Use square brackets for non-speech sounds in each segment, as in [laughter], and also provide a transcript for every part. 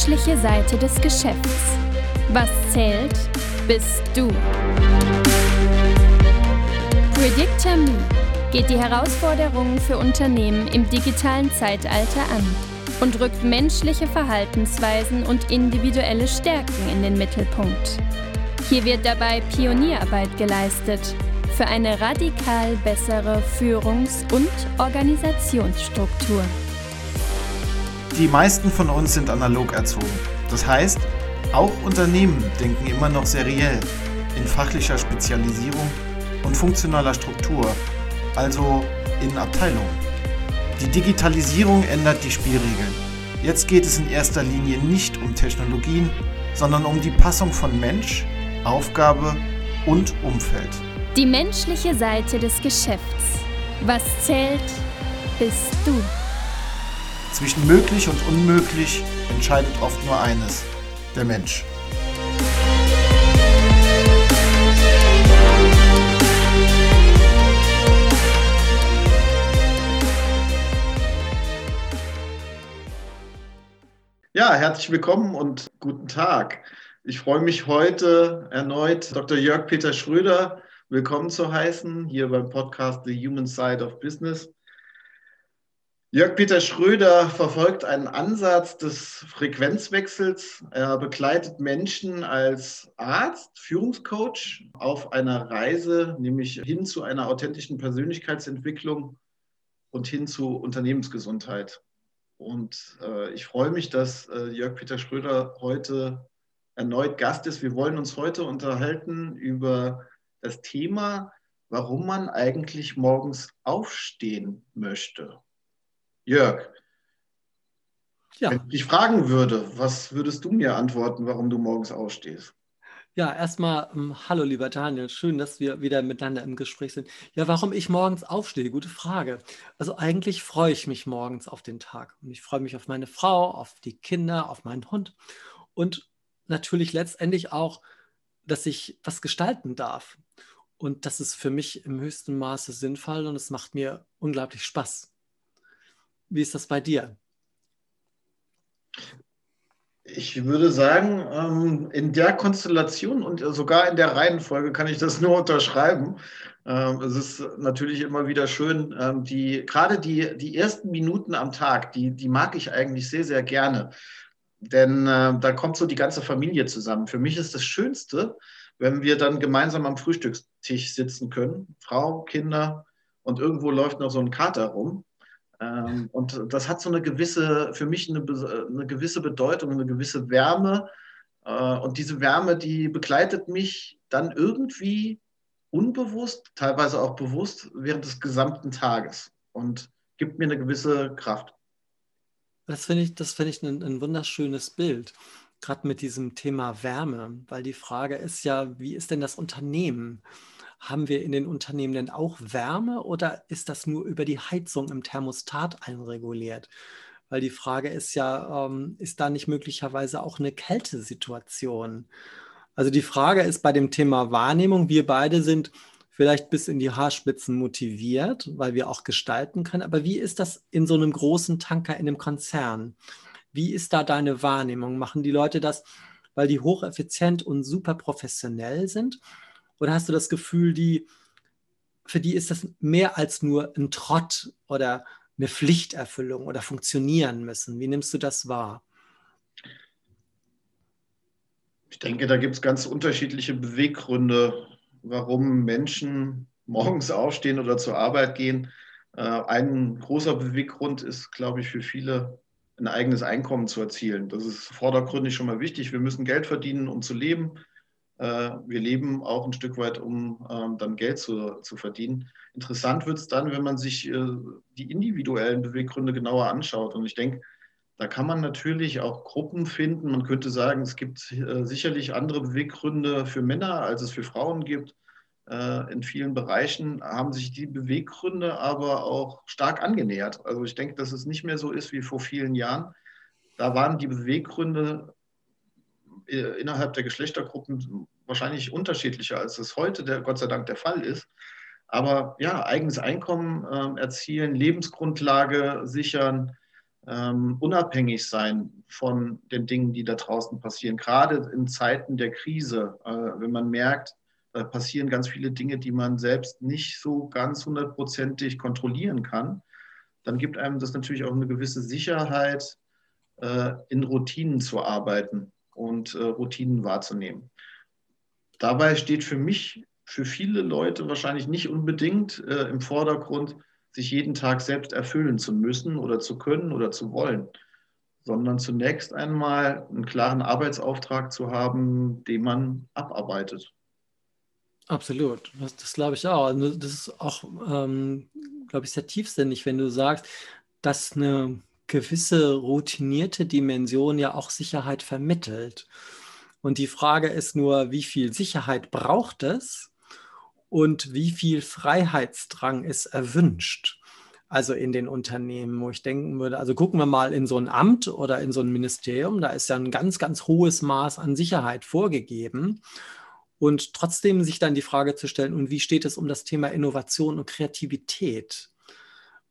menschliche Seite des Geschäfts. Was zählt, bist du. Predictor geht die Herausforderungen für Unternehmen im digitalen Zeitalter an und rückt menschliche Verhaltensweisen und individuelle Stärken in den Mittelpunkt. Hier wird dabei Pionierarbeit geleistet für eine radikal bessere Führungs- und Organisationsstruktur. Die meisten von uns sind analog erzogen. Das heißt, auch Unternehmen denken immer noch seriell, in fachlicher Spezialisierung und funktionaler Struktur, also in Abteilungen. Die Digitalisierung ändert die Spielregeln. Jetzt geht es in erster Linie nicht um Technologien, sondern um die Passung von Mensch, Aufgabe und Umfeld. Die menschliche Seite des Geschäfts. Was zählt, bist du. Zwischen möglich und unmöglich entscheidet oft nur eines, der Mensch. Ja, herzlich willkommen und guten Tag. Ich freue mich heute erneut Dr. Jörg Peter Schröder willkommen zu heißen, hier beim Podcast The Human Side of Business. Jörg-Peter Schröder verfolgt einen Ansatz des Frequenzwechsels. Er begleitet Menschen als Arzt, Führungscoach auf einer Reise, nämlich hin zu einer authentischen Persönlichkeitsentwicklung und hin zu Unternehmensgesundheit. Und äh, ich freue mich, dass äh, Jörg-Peter Schröder heute erneut Gast ist. Wir wollen uns heute unterhalten über das Thema, warum man eigentlich morgens aufstehen möchte. Jörg, ja. wenn ich dich fragen würde, was würdest du mir antworten, warum du morgens aufstehst? Ja, erstmal ähm, hallo lieber Daniel, schön, dass wir wieder miteinander im Gespräch sind. Ja, warum ich morgens aufstehe, gute Frage. Also eigentlich freue ich mich morgens auf den Tag und ich freue mich auf meine Frau, auf die Kinder, auf meinen Hund und natürlich letztendlich auch, dass ich was gestalten darf. Und das ist für mich im höchsten Maße sinnvoll und es macht mir unglaublich Spaß. Wie ist das bei dir? Ich würde sagen, ähm, in der Konstellation und sogar in der Reihenfolge kann ich das [laughs] nur unterschreiben. Ähm, es ist natürlich immer wieder schön, ähm, die, gerade die, die ersten Minuten am Tag, die, die mag ich eigentlich sehr, sehr gerne. Denn äh, da kommt so die ganze Familie zusammen. Für mich ist das Schönste, wenn wir dann gemeinsam am Frühstückstisch sitzen können, Frau, Kinder und irgendwo läuft noch so ein Kater rum. Ähm, und das hat so eine gewisse, für mich eine, eine gewisse Bedeutung, eine gewisse Wärme. Äh, und diese Wärme, die begleitet mich dann irgendwie unbewusst, teilweise auch bewusst, während des gesamten Tages und gibt mir eine gewisse Kraft. Das finde ich, das find ich ein, ein wunderschönes Bild gerade mit diesem Thema Wärme, weil die Frage ist ja, wie ist denn das Unternehmen? Haben wir in den Unternehmen denn auch Wärme oder ist das nur über die Heizung im Thermostat einreguliert? Weil die Frage ist ja, ähm, ist da nicht möglicherweise auch eine Kältesituation? Also die Frage ist bei dem Thema Wahrnehmung, wir beide sind vielleicht bis in die Haarspitzen motiviert, weil wir auch gestalten können. Aber wie ist das in so einem großen Tanker in einem Konzern? Wie ist da deine Wahrnehmung? Machen die Leute das, weil die hocheffizient und super professionell sind? Oder hast du das Gefühl, die, für die ist das mehr als nur ein Trott oder eine Pflichterfüllung oder funktionieren müssen? Wie nimmst du das wahr? Ich denke, da gibt es ganz unterschiedliche Beweggründe, warum Menschen morgens aufstehen oder zur Arbeit gehen. Äh, ein großer Beweggrund ist, glaube ich, für viele ein eigenes Einkommen zu erzielen. Das ist vordergründig schon mal wichtig. Wir müssen Geld verdienen, um zu leben. Äh, wir leben auch ein Stück weit, um ähm, dann Geld zu, zu verdienen. Interessant wird es dann, wenn man sich äh, die individuellen Beweggründe genauer anschaut. Und ich denke, da kann man natürlich auch Gruppen finden. Man könnte sagen, es gibt äh, sicherlich andere Beweggründe für Männer, als es für Frauen gibt. In vielen Bereichen haben sich die Beweggründe aber auch stark angenähert. Also ich denke, dass es nicht mehr so ist wie vor vielen Jahren. Da waren die Beweggründe innerhalb der Geschlechtergruppen wahrscheinlich unterschiedlicher, als es heute der, Gott sei Dank der Fall ist. Aber ja, eigenes Einkommen äh, erzielen, Lebensgrundlage sichern, ähm, unabhängig sein von den Dingen, die da draußen passieren. Gerade in Zeiten der Krise, äh, wenn man merkt, da passieren ganz viele Dinge, die man selbst nicht so ganz hundertprozentig kontrollieren kann, dann gibt einem das natürlich auch eine gewisse Sicherheit, äh, in Routinen zu arbeiten und äh, Routinen wahrzunehmen. Dabei steht für mich, für viele Leute wahrscheinlich nicht unbedingt äh, im Vordergrund, sich jeden Tag selbst erfüllen zu müssen oder zu können oder zu wollen, sondern zunächst einmal einen klaren Arbeitsauftrag zu haben, den man abarbeitet. Absolut, das, das glaube ich auch. Also das ist auch, ähm, glaube ich, sehr tiefsinnig, wenn du sagst, dass eine gewisse routinierte Dimension ja auch Sicherheit vermittelt. Und die Frage ist nur, wie viel Sicherheit braucht es und wie viel Freiheitsdrang ist erwünscht? Also in den Unternehmen, wo ich denken würde, also gucken wir mal in so ein Amt oder in so ein Ministerium, da ist ja ein ganz, ganz hohes Maß an Sicherheit vorgegeben. Und trotzdem sich dann die Frage zu stellen, und wie steht es um das Thema Innovation und Kreativität?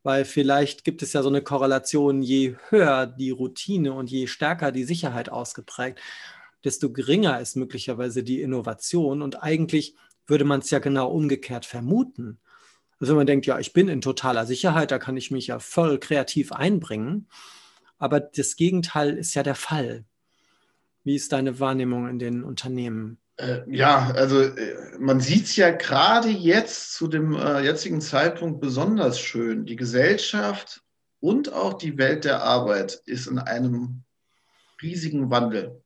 Weil vielleicht gibt es ja so eine Korrelation, je höher die Routine und je stärker die Sicherheit ausgeprägt, desto geringer ist möglicherweise die Innovation. Und eigentlich würde man es ja genau umgekehrt vermuten. Also wenn man denkt, ja, ich bin in totaler Sicherheit, da kann ich mich ja voll kreativ einbringen. Aber das Gegenteil ist ja der Fall. Wie ist deine Wahrnehmung in den Unternehmen? Äh, ja, also äh, man sieht es ja gerade jetzt zu dem äh, jetzigen Zeitpunkt besonders schön. Die Gesellschaft und auch die Welt der Arbeit ist in einem riesigen Wandel.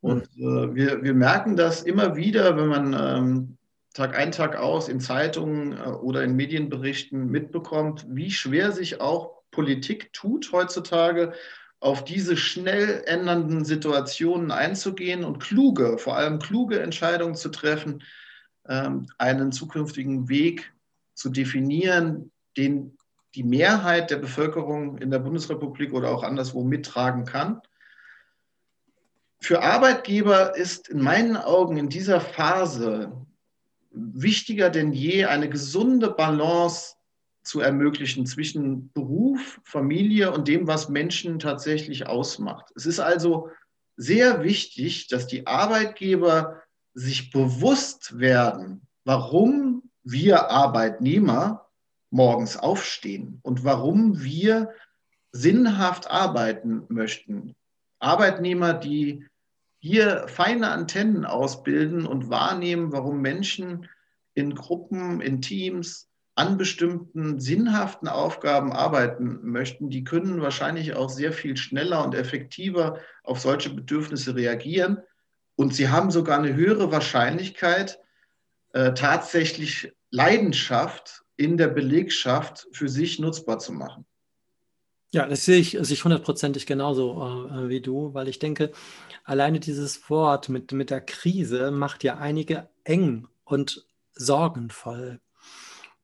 Und äh, wir, wir merken das immer wieder, wenn man ähm, Tag ein, Tag aus in Zeitungen äh, oder in Medienberichten mitbekommt, wie schwer sich auch Politik tut heutzutage, auf diese schnell ändernden Situationen einzugehen und kluge, vor allem kluge Entscheidungen zu treffen, ähm, einen zukünftigen Weg zu definieren, den die Mehrheit der Bevölkerung in der Bundesrepublik oder auch anderswo mittragen kann. Für Arbeitgeber ist in meinen Augen in dieser Phase wichtiger denn je, eine gesunde Balance zu ermöglichen zwischen Beruf, Familie und dem, was Menschen tatsächlich ausmacht. Es ist also sehr wichtig, dass die Arbeitgeber sich bewusst werden, warum wir Arbeitnehmer morgens aufstehen und warum wir sinnhaft arbeiten möchten. Arbeitnehmer, die hier feine Antennen ausbilden und wahrnehmen, warum Menschen in Gruppen, in Teams an bestimmten sinnhaften Aufgaben arbeiten möchten, die können wahrscheinlich auch sehr viel schneller und effektiver auf solche Bedürfnisse reagieren. Und sie haben sogar eine höhere Wahrscheinlichkeit, äh, tatsächlich Leidenschaft in der Belegschaft für sich nutzbar zu machen. Ja, das sehe ich, sehe ich hundertprozentig genauso äh, wie du, weil ich denke, alleine dieses Wort mit, mit der Krise macht ja einige eng und sorgenvoll.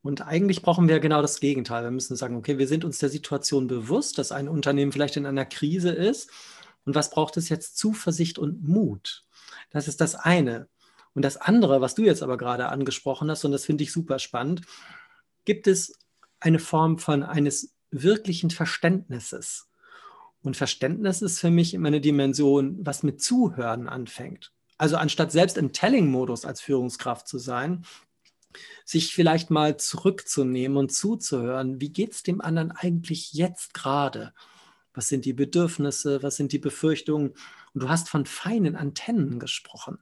Und eigentlich brauchen wir genau das Gegenteil. Wir müssen sagen, okay, wir sind uns der Situation bewusst, dass ein Unternehmen vielleicht in einer Krise ist. Und was braucht es jetzt? Zuversicht und Mut. Das ist das eine. Und das andere, was du jetzt aber gerade angesprochen hast, und das finde ich super spannend, gibt es eine Form von eines wirklichen Verständnisses. Und Verständnis ist für mich immer eine Dimension, was mit Zuhören anfängt. Also anstatt selbst im Telling-Modus als Führungskraft zu sein, sich vielleicht mal zurückzunehmen und zuzuhören, wie geht es dem anderen eigentlich jetzt gerade? Was sind die Bedürfnisse? Was sind die Befürchtungen? Und du hast von feinen Antennen gesprochen.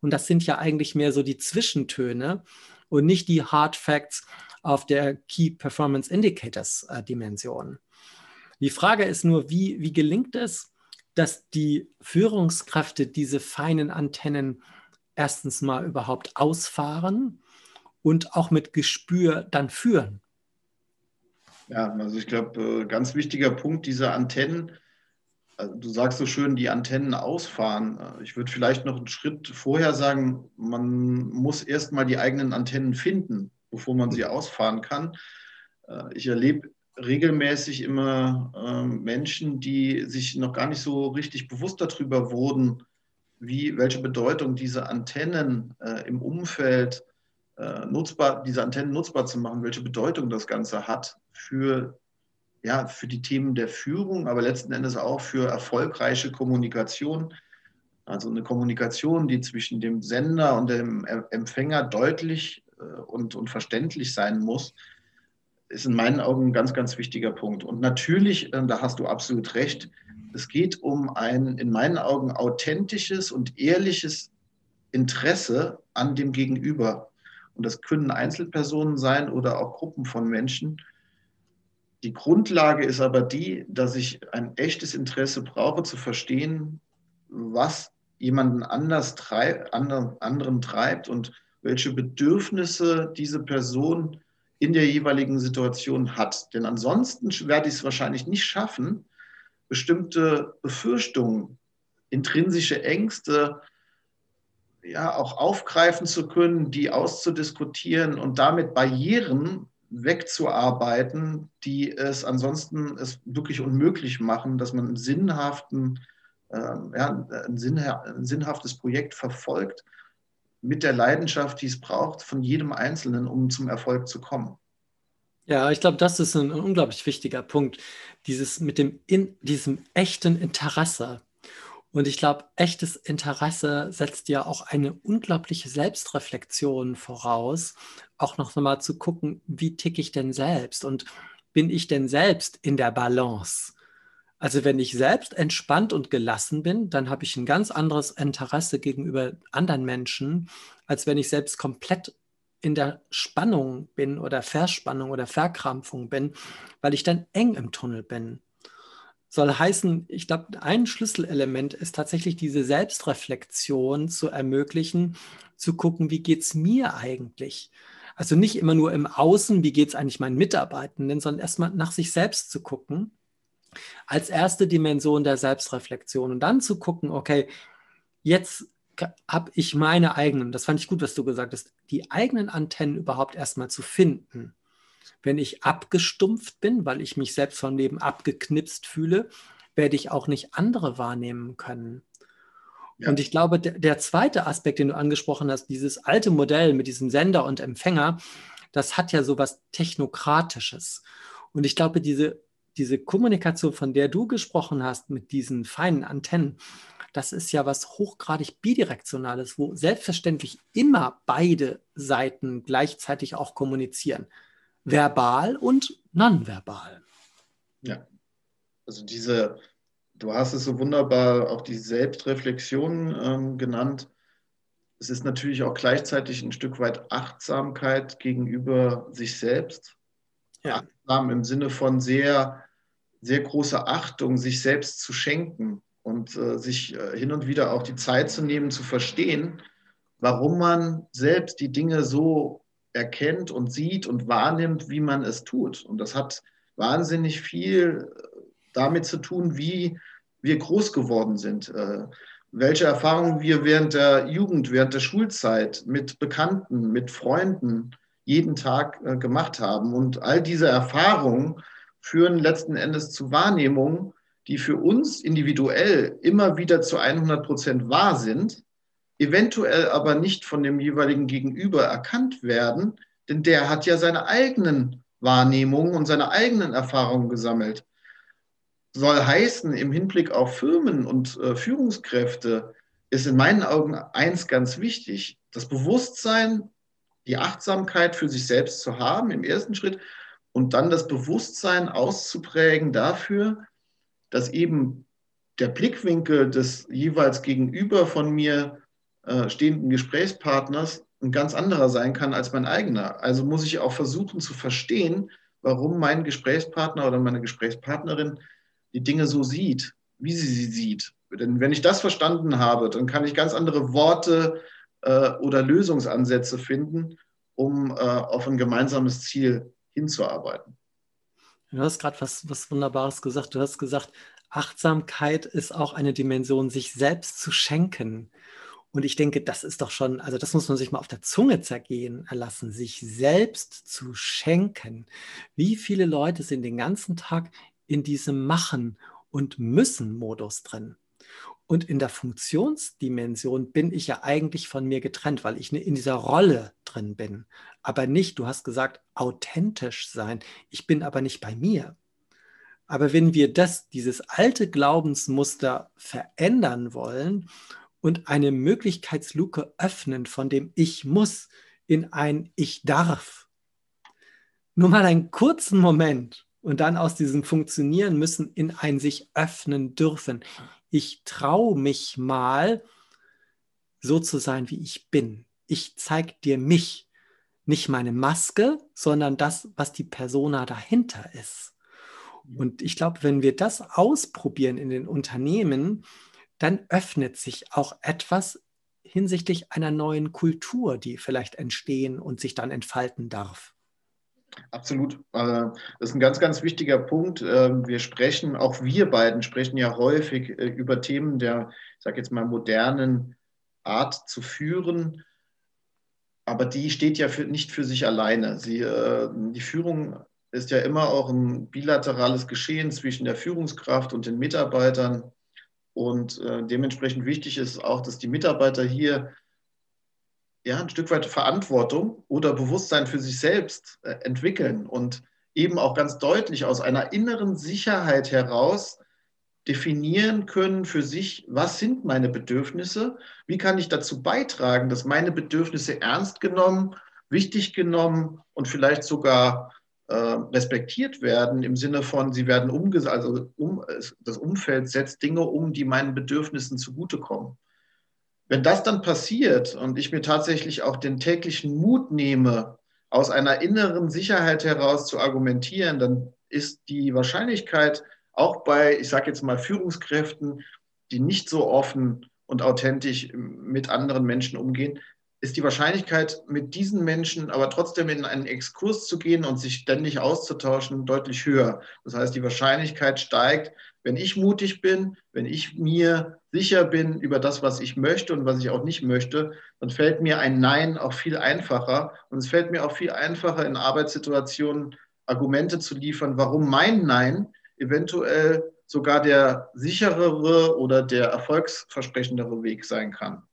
Und das sind ja eigentlich mehr so die Zwischentöne und nicht die Hard Facts, auf der Key Performance Indicators äh, Dimension. Die Frage ist nur, wie, wie gelingt es, dass die Führungskräfte diese feinen Antennen erstens mal überhaupt ausfahren und auch mit Gespür dann führen? Ja, also ich glaube, äh, ganz wichtiger Punkt dieser Antennen, also du sagst so schön, die Antennen ausfahren. Äh, ich würde vielleicht noch einen Schritt vorher sagen, man muss erst mal die eigenen Antennen finden bevor man sie ausfahren kann. Äh, ich erlebe regelmäßig immer ähm, Menschen, die sich noch gar nicht so richtig bewusst darüber wurden, wie, welche Bedeutung diese Antennen im Umfeld äh, nutzbar, diese Antennen nutzbar zu machen, welche Bedeutung das Ganze hat für ja, für die Themen der Führung, aber letzten Endes auch für erfolgreiche Kommunikation. Also eine Kommunikation, die zwischen dem Sender und dem Empfänger deutlich äh, und, und verständlich sein muss, ist in meinen Augen ein ganz, ganz wichtiger Punkt. Und natürlich, äh, da hast du absolut recht, es geht um ein in meinen Augen authentisches und ehrliches Interesse an dem Gegenüber. Und das können Einzelpersonen sein oder auch Gruppen von Menschen. Die Grundlage ist aber die, dass ich ein echtes Interesse brauche zu verstehen, was jemanden anders treib, anderen treibt und welche Bedürfnisse diese Person in der jeweiligen Situation hat. Denn ansonsten werde ich es wahrscheinlich nicht schaffen, bestimmte Befürchtungen, intrinsische Ängste, ja, auch aufgreifen zu können, die auszudiskutieren und damit Barrieren wegzuarbeiten, die es ansonsten es wirklich unmöglich machen, dass man einen sinnhaften, äh, ja, ein, sinnha ein sinnhaftes Projekt verfolgt mit der Leidenschaft, die es braucht, von jedem Einzelnen, um zum Erfolg zu kommen. Ja, ich glaube, das ist ein, unglaublich wichtiger Punkt. Dieses mit dem in, diesem echten Interesse. Und ich glaube, echtes Interesse setzt ja auch eine unglaubliche Selbstreflexion voraus, auch noch mal zu gucken, wie ticke ich denn selbst und bin ich denn selbst in der Balance? Also wenn ich selbst entspannt und gelassen bin, dann habe ich ein ganz anderes Interesse gegenüber anderen Menschen, als wenn ich selbst komplett in der Spannung bin oder Verspannung oder Verkrampfung bin, weil ich dann eng im Tunnel bin. Soll heißen, ich glaube, ein Schlüsselelement ist tatsächlich diese Selbstreflexion zu ermöglichen, zu gucken, wie geht es mir eigentlich? Also nicht immer nur im Außen, wie geht es eigentlich meinen Mitarbeitenden, sondern erstmal nach sich selbst zu gucken, als erste Dimension der Selbstreflexion und dann zu gucken, okay, jetzt habe ich meine eigenen, das fand ich gut, was du gesagt hast, die eigenen Antennen überhaupt erstmal zu finden. Wenn ich abgestumpft bin, weil ich mich selbst vom Leben abgeknipst fühle, werde ich auch nicht andere wahrnehmen können. Ja. Und ich glaube, der, der, zweite Aspekt, den du angesprochen hast, dieses alte Modell mit diesem Sender und Empfänger, das hat ja so was Technokratisches. Und ich glaube, diese, diese Kommunikation, von der du gesprochen hast, mit diesen feinen Antennen, das ist ja was hochgradig bidirektionales, wo selbstverständlich immer beide Seiten gleichzeitig auch kommunizieren. Verbal und nonverbal. Ja, also diese, du hast es so wunderbar auch die Selbstreflexion ähm, genannt. Es ist natürlich auch gleichzeitig ein Stück weit Achtsamkeit gegenüber sich selbst. Ja. Achtsam im Sinne von sehr, sehr großer Achtung, sich selbst zu schenken und äh, sich äh, hin und wieder auch die Zeit zu nehmen, zu verstehen, warum man selbst die Dinge so erkennt und sieht und wahrnimmt, wie man es tut. Und das hat wahnsinnig viel äh, damit zu tun, wie wir groß geworden sind, äh, welche Erfahrungen wir während der Jugend, während der Schulzeit mit Bekannten, mit Freunden jeden Tag äh, gemacht haben. Und all diese Erfahrungen führen letzten Endes zu Wahrnehmungen, die für uns individuell immer wieder zu 100 Prozent wahr sind, eventuell aber nicht von dem jeweiligen Gegenüber erkannt werden, denn der hat ja seine eigenen Wahrnehmungen und seine eigenen Erfahrungen gesammelt. Soll heißen, im Hinblick auf Firmen und äh, Führungskräfte ist in meinen Augen eins ganz wichtig, das Bewusstsein, die Achtsamkeit für sich selbst zu haben im ersten Schritt und dann das Bewusstsein auszuprägen dafür, dass eben der Blickwinkel des jeweils gegenüber von mir äh, stehenden Gesprächspartners ein ganz anderer sein kann als mein eigener. Also muss ich auch versuchen zu verstehen, warum mein Gesprächspartner oder meine Gesprächspartnerin die Dinge so sieht, wie sie sie sieht. Denn wenn ich das verstanden habe, dann kann ich ganz andere Worte äh, oder Lösungsansätze finden, um äh, auf ein gemeinsames Ziel hinzuarbeiten. Du hast gerade was, was Wunderbares gesagt. Du hast gesagt, Achtsamkeit ist auch eine Dimension, sich selbst zu schenken. Und ich denke, das ist doch schon, also das muss man sich mal auf der Zunge zergehen lassen, sich selbst zu schenken. Wie viele Leute sind den ganzen Tag in diesem Machen und Müssen-Modus drin? Und in der Funktionsdimension bin ich ja eigentlich von mir getrennt, weil ich in dieser Rolle drin bin. Aber nicht, du hast gesagt, authentisch sein. Ich bin aber nicht bei mir. Aber wenn wir das, dieses alte Glaubensmuster verändern wollen und eine Möglichkeitsluke öffnen von dem Ich muss in ein Ich darf, nur mal einen kurzen Moment und dann aus diesem Funktionieren müssen in ein sich öffnen dürfen. Ich traue mich mal, so zu sein, wie ich bin. Ich zeige dir mich, nicht meine Maske, sondern das, was die Persona dahinter ist. Und ich glaube, wenn wir das ausprobieren in den Unternehmen, dann öffnet sich auch etwas hinsichtlich einer neuen Kultur, die vielleicht entstehen und sich dann entfalten darf. Absolut. Äh, das ist ein ganz, ganz wichtiger Punkt. Ähm, wir sprechen, auch wir beiden sprechen ja häufig äh, über Themen der, ich sage jetzt mal, modernen Art zu führen. Aber die steht ja für, nicht für sich alleine. Sie, äh, die Führung ist ja immer auch ein bilaterales Geschehen zwischen der Führungskraft und den Mitarbeitern. Und äh, dementsprechend wichtig ist auch, dass die Mitarbeiter hier ja, ein Stück weit Verantwortung oder Bewusstsein für sich selbst äh, entwickeln und eben auch ganz deutlich aus einer inneren Sicherheit heraus definieren können für sich, was sind meine Bedürfnisse, wie kann ich dazu beitragen, dass meine Bedürfnisse ernst genommen, wichtig genommen und vielleicht sogar äh, respektiert werden im Sinne von, sie werden umgesetzt, also um, das Umfeld setzt Dinge um, die meinen Bedürfnissen zugutekommen. Wenn das dann passiert und ich mir tatsächlich auch den täglichen Mut nehme, aus einer inneren Sicherheit heraus zu argumentieren, dann ist die Wahrscheinlichkeit auch bei, ich sage jetzt mal, Führungskräften, die nicht so offen und authentisch mit anderen Menschen umgehen, ist die Wahrscheinlichkeit, mit diesen Menschen aber trotzdem in einen Exkurs zu gehen und sich ständig auszutauschen, deutlich höher. Das heißt, die Wahrscheinlichkeit steigt, wenn ich mutig bin, wenn ich mir sicher bin über das, was ich möchte und was ich auch nicht möchte, dann fällt mir ein Nein auch viel einfacher. Und es fällt mir auch viel einfacher, in Arbeitssituationen Argumente zu liefern, warum mein Nein eventuell sogar der sicherere oder der erfolgsversprechendere Weg sein kann.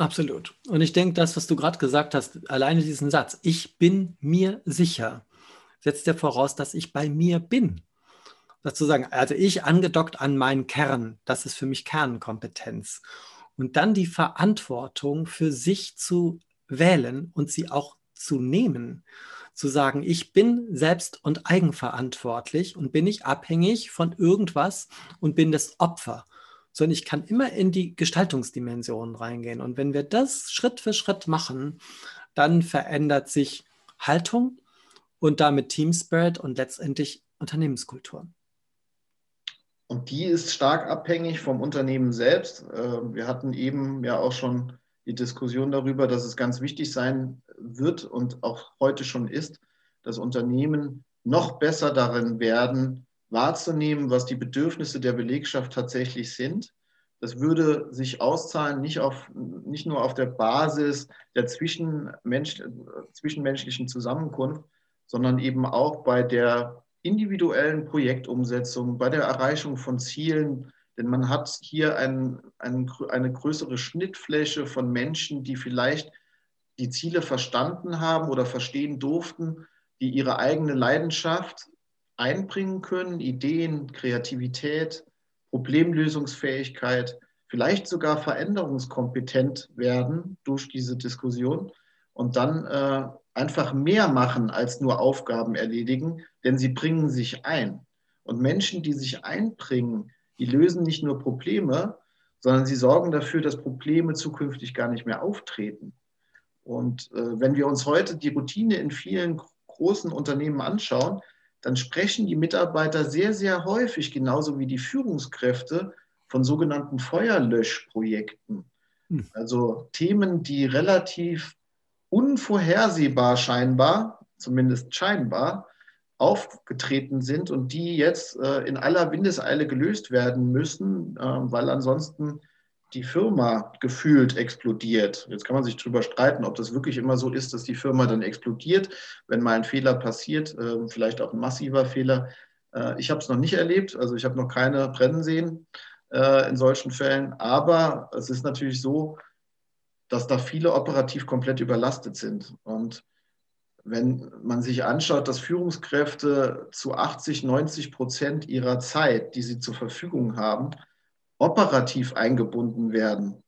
Absolut. Und ich denke, das, was du gerade gesagt hast, alleine diesen Satz, ich bin mir sicher, setzt ja voraus, dass ich bei mir bin. Dazu sagen, also ich angedockt an meinen Kern, das ist für mich Kernkompetenz. Und dann die Verantwortung für sich zu wählen und sie auch zu nehmen. Zu sagen, ich bin selbst und eigenverantwortlich und bin nicht abhängig von irgendwas und bin das Opfer sondern ich kann immer in die Gestaltungsdimension reingehen. Und wenn wir das Schritt für Schritt machen, dann verändert sich Haltung und damit Team Spirit und letztendlich Unternehmenskultur. Und die ist stark abhängig vom Unternehmen selbst. Ähm, wir hatten eben ja auch schon die Diskussion darüber, dass es ganz wichtig sein wird und auch heute schon ist, dass Unternehmen noch besser darin werden, wahrzunehmen, was die Bedürfnisse der Belegschaft tatsächlich sind. Das würde sich auszahlen, nicht, auf, nicht nur auf der Basis der Zwischenmensch, zwischenmenschlichen Zusammenkunft, sondern eben auch bei der individuellen Projektumsetzung, bei der Erreichung von Zielen. Denn man hat hier ein, ein, eine größere Schnittfläche von Menschen, die vielleicht die Ziele verstanden haben oder verstehen durften, die ihre eigene Leidenschaft einbringen können, Ideen, Kreativität, Problemlösungsfähigkeit, vielleicht sogar veränderungskompetent werden durch diese Diskussion und dann äh, einfach mehr machen als nur Aufgaben erledigen, denn sie bringen sich ein. Und Menschen, die sich einbringen, die lösen nicht nur Probleme, sondern sie sorgen dafür, dass Probleme zukünftig gar nicht mehr auftreten. Und äh, wenn wir uns heute die Routine in vielen großen Unternehmen anschauen, dann sprechen die Mitarbeiter sehr, sehr häufig, genauso wie die Führungskräfte, von sogenannten Feuerlöschprojekten. Hm. Also Themen, die relativ unvorhersehbar scheinbar, zumindest scheinbar, aufgetreten sind und die jetzt äh, in aller Windeseile gelöst werden müssen, äh, weil ansonsten die Firma gefühlt explodiert. Jetzt kann man sich darüber streiten, ob das wirklich immer so ist, dass die Firma dann explodiert, wenn mal ein Fehler passiert, äh, vielleicht auch ein massiver Fehler. Äh, ich habe es noch nicht erlebt, also ich habe noch keine brennen sehen äh, in solchen Fällen, aber es ist natürlich so, dass da viele operativ komplett überlastet sind. Und wenn man sich anschaut, dass Führungskräfte zu 80, 90 Prozent ihrer Zeit, die sie zur Verfügung haben, operativ eingebunden werden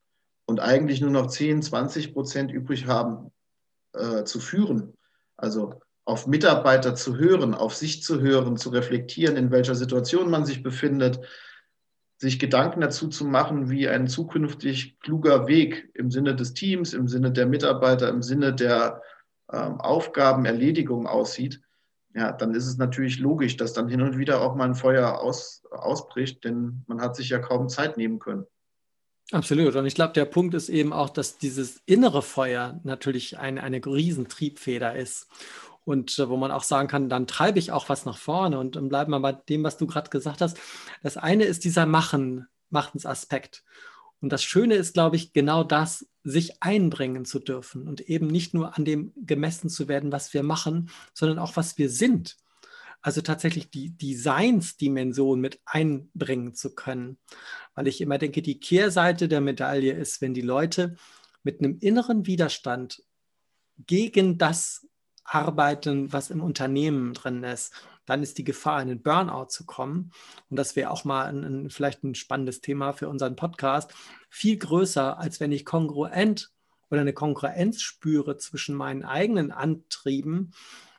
und eigentlich nur noch 10, 20 Prozent übrig haben äh, zu führen, also auf Mitarbeiter zu hören, auf sich zu hören, zu reflektieren, in welcher Situation man sich befindet, sich Gedanken dazu zu machen, wie ein zukünftig kluger Weg im Sinne des Teams, im Sinne der Mitarbeiter, im Sinne der ähm, Aufgabenerledigung aussieht, ja, dann ist es natürlich logisch, dass dann hin und wieder auch mal ein Feuer aus, ausbricht, denn man hat sich ja kaum Zeit nehmen können. Absolut. Und ich glaube, der Punkt ist eben auch, dass dieses innere Feuer natürlich eine, eine Riesentriebfeder ist. Und äh, wo man auch sagen kann, dann treibe ich auch was nach vorne. Und, und bleiben wir bei dem, was du gerade gesagt hast. Das eine ist dieser Machen, Machensaspekt. Und das Schöne ist, glaube ich, genau das, sich einbringen zu dürfen und eben nicht nur an dem gemessen zu werden, was wir machen, sondern auch, was wir sind. Also tatsächlich die Designsdimension mit einbringen zu können. Weil ich immer denke, die Kehrseite der Medaille ist, wenn die Leute mit einem inneren Widerstand gegen das arbeiten, was im Unternehmen drin ist, dann ist die Gefahr, in den Burnout zu kommen. Und das wäre auch mal ein, ein, vielleicht ein spannendes Thema für unseren Podcast. Viel größer, als wenn ich kongruent oder eine Kongruenz spüre zwischen meinen eigenen Antrieben,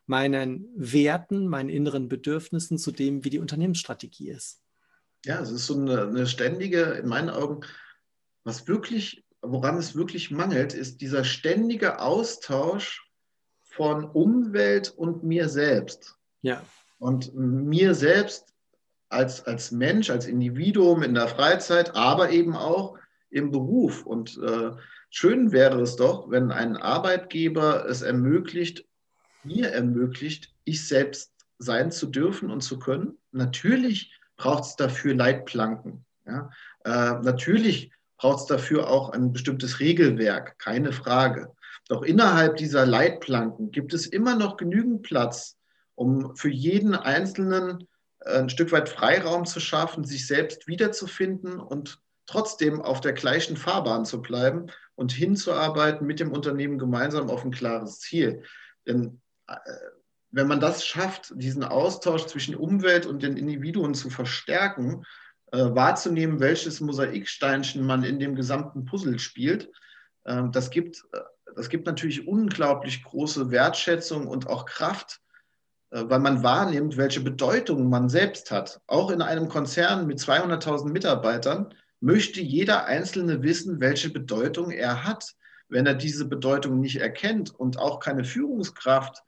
meinen Werten, meinen inneren Bedürfnissen zu dem, wie die Unternehmensstrategie ist. Ja, es ist so eine, eine ständige, in meinen Augen, was wirklich, woran es wirklich mangelt, ist dieser ständige Austausch von Umwelt und mir selbst. Ja. Und mir selbst als, als Mensch, als Individuum in der Freizeit, aber eben auch im Beruf. Und äh, schön wäre es doch, wenn ein Arbeitgeber es ermöglicht, mir ermöglicht, ich selbst sein zu dürfen und zu können. Natürlich braucht es dafür Leitplanken. Ja? Äh, natürlich braucht es dafür auch ein bestimmtes Regelwerk, keine Frage. Doch innerhalb dieser Leitplanken gibt es immer noch genügend Platz, um für jeden Einzelnen äh, ein Stück weit Freiraum zu schaffen, sich selbst wiederzufinden und trotzdem auf der gleichen Fahrbahn zu bleiben und hinzuarbeiten mit dem Unternehmen gemeinsam auf ein klares Ziel. Denn äh, wenn man das schafft, diesen Austausch zwischen Umwelt und den Individuen zu verstärken, äh, wahrzunehmen, welches Mosaiksteinchen man in dem gesamten Puzzle spielt, das gibt das gibt natürlich unglaublich große Wertschätzung und auch Kraft, weil man wahrnimmt, welche Bedeutung man selbst hat. Auch in einem Konzern mit 200.000 Mitarbeitern möchte jeder Einzelne wissen, welche Bedeutung er hat. Wenn er diese Bedeutung nicht erkennt und auch keine Führungskraft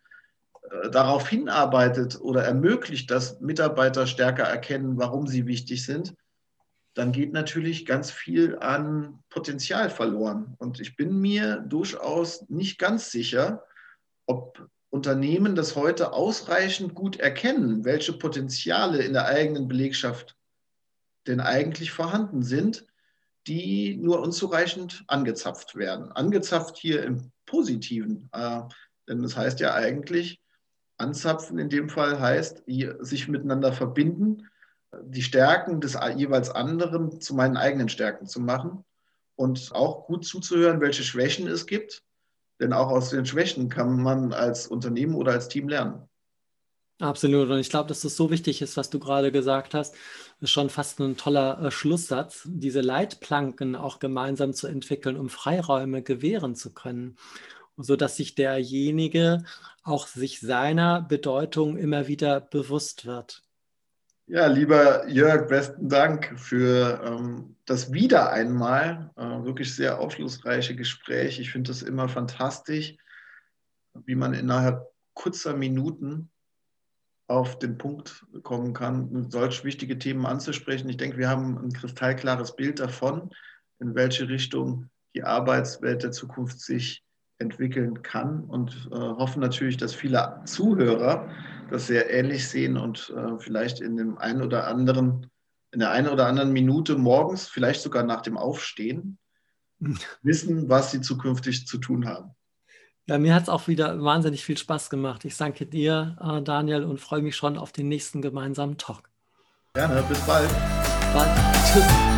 äh, darauf hinarbeitet oder ermöglicht, dass Mitarbeiter stärker erkennen, warum sie wichtig sind, dann geht natürlich ganz viel an Potenzial verloren. Und ich bin mir durchaus nicht ganz sicher, ob Unternehmen das heute ausreichend gut erkennen, welche Potenziale in der eigenen Belegschaft denn eigentlich vorhanden sind, die nur unzureichend angezapft werden. Angezapft hier im Positiven, äh, denn das heißt ja eigentlich, anzapfen in dem Fall heißt, sich miteinander verbinden, die Stärken des jeweils anderen zu meinen eigenen Stärken zu machen und auch gut zuzuhören, welche Schwächen es gibt. Denn auch aus den Schwächen kann man als Unternehmen oder als Team lernen. Absolut. Und ich glaube, dass das so wichtig ist, was du gerade gesagt hast. Das ist schon fast ein toller äh, Schlusssatz, diese Leitplanken auch gemeinsam zu entwickeln, um Freiräume gewähren zu können, sodass sich derjenige auch sich seiner Bedeutung immer wieder bewusst wird. Ja, lieber Jörg, besten Dank für ähm, das wieder einmal äh, wirklich sehr aufschlussreiche Gespräch. Ich finde es immer fantastisch, wie man innerhalb kurzer Minuten auf den Punkt kommen kann, solch wichtige Themen anzusprechen. Ich denke, wir haben ein kristallklares Bild davon, in welche Richtung die Arbeitswelt der Zukunft sich entwickeln kann und äh, hoffen natürlich, dass viele Zuhörer das sehr ähnlich sehen und äh, vielleicht in dem einen oder anderen, in der einen oder anderen Minute morgens, vielleicht sogar nach dem Aufstehen, [laughs] wissen, was sie zukünftig zu tun haben. Ja, mir hat es auch wieder wahnsinnig viel Spaß gemacht. Ich danke dir, äh, Daniel, und freue mich schon auf den nächsten gemeinsamen Talk. Gerne, bis bald. Bald. Tschüss.